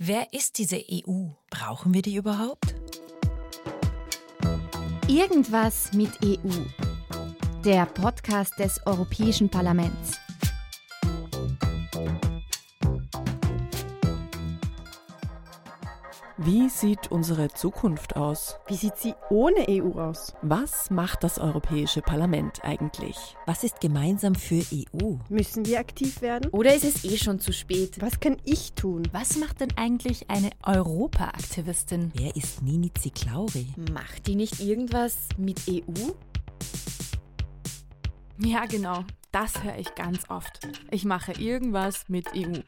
Wer ist diese EU? Brauchen wir die überhaupt? Irgendwas mit EU. Der Podcast des Europäischen Parlaments. Wie sieht unsere Zukunft aus? Wie sieht sie ohne EU aus? Was macht das Europäische Parlament eigentlich? Was ist gemeinsam für EU? Müssen wir aktiv werden? Oder ist es eh schon zu spät? Was kann ich tun? Was macht denn eigentlich eine Europaaktivistin? Wer ist Nini Ziklauri? Macht die nicht irgendwas mit EU? Ja, genau. Das höre ich ganz oft. Ich mache irgendwas mit EU.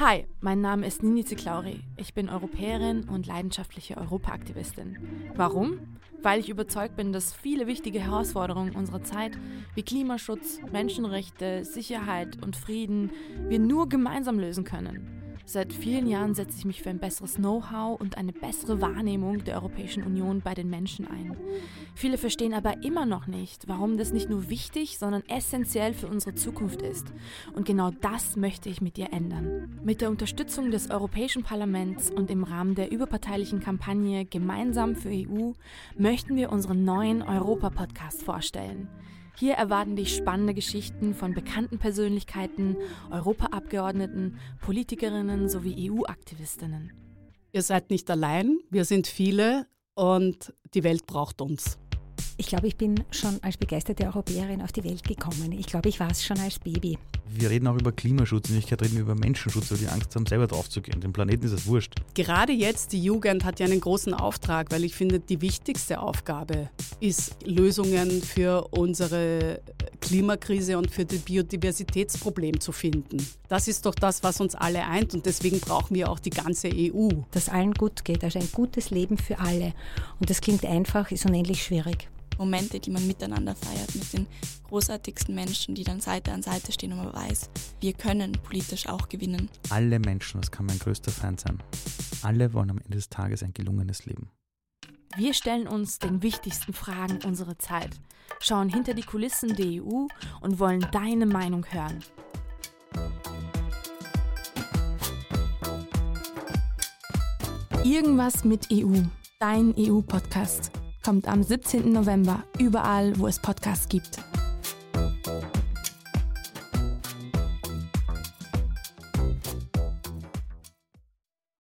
Hi, mein Name ist Nini Ziklauri. Ich bin Europäerin und leidenschaftliche Europaaktivistin. Warum? Weil ich überzeugt bin, dass viele wichtige Herausforderungen unserer Zeit wie Klimaschutz, Menschenrechte, Sicherheit und Frieden wir nur gemeinsam lösen können. Seit vielen Jahren setze ich mich für ein besseres Know-how und eine bessere Wahrnehmung der Europäischen Union bei den Menschen ein. Viele verstehen aber immer noch nicht, warum das nicht nur wichtig, sondern essentiell für unsere Zukunft ist. Und genau das möchte ich mit dir ändern. Mit der Unterstützung des Europäischen Parlaments und im Rahmen der überparteilichen Kampagne Gemeinsam für EU möchten wir unseren neuen Europa-Podcast vorstellen. Hier erwarten dich spannende Geschichten von bekannten Persönlichkeiten, Europaabgeordneten, Politikerinnen sowie EU-Aktivistinnen. Ihr seid nicht allein, wir sind viele und die Welt braucht uns. Ich glaube, ich bin schon als begeisterte Europäerin auf die Welt gekommen. Ich glaube, ich war es schon als Baby. Wir reden auch über Klimaschutz, in Wirklichkeit reden wir über Menschenschutz, weil die Angst haben, selber draufzugehen. Dem Planeten ist es wurscht. Gerade jetzt, die Jugend hat ja einen großen Auftrag, weil ich finde, die wichtigste Aufgabe ist, Lösungen für unsere Klimakrise und für das Biodiversitätsproblem zu finden. Das ist doch das, was uns alle eint und deswegen brauchen wir auch die ganze EU. Dass allen gut geht, also ein gutes Leben für alle. Und das klingt einfach, ist unendlich schwierig. Momente, die man miteinander feiert, mit den großartigsten Menschen, die dann Seite an Seite stehen und man weiß, wir können politisch auch gewinnen. Alle Menschen, das kann mein größter Feind sein. Alle wollen am Ende des Tages ein gelungenes Leben. Wir stellen uns den wichtigsten Fragen unserer Zeit, schauen hinter die Kulissen der EU und wollen deine Meinung hören. Irgendwas mit EU, dein EU-Podcast, kommt am 17. November überall, wo es Podcasts gibt.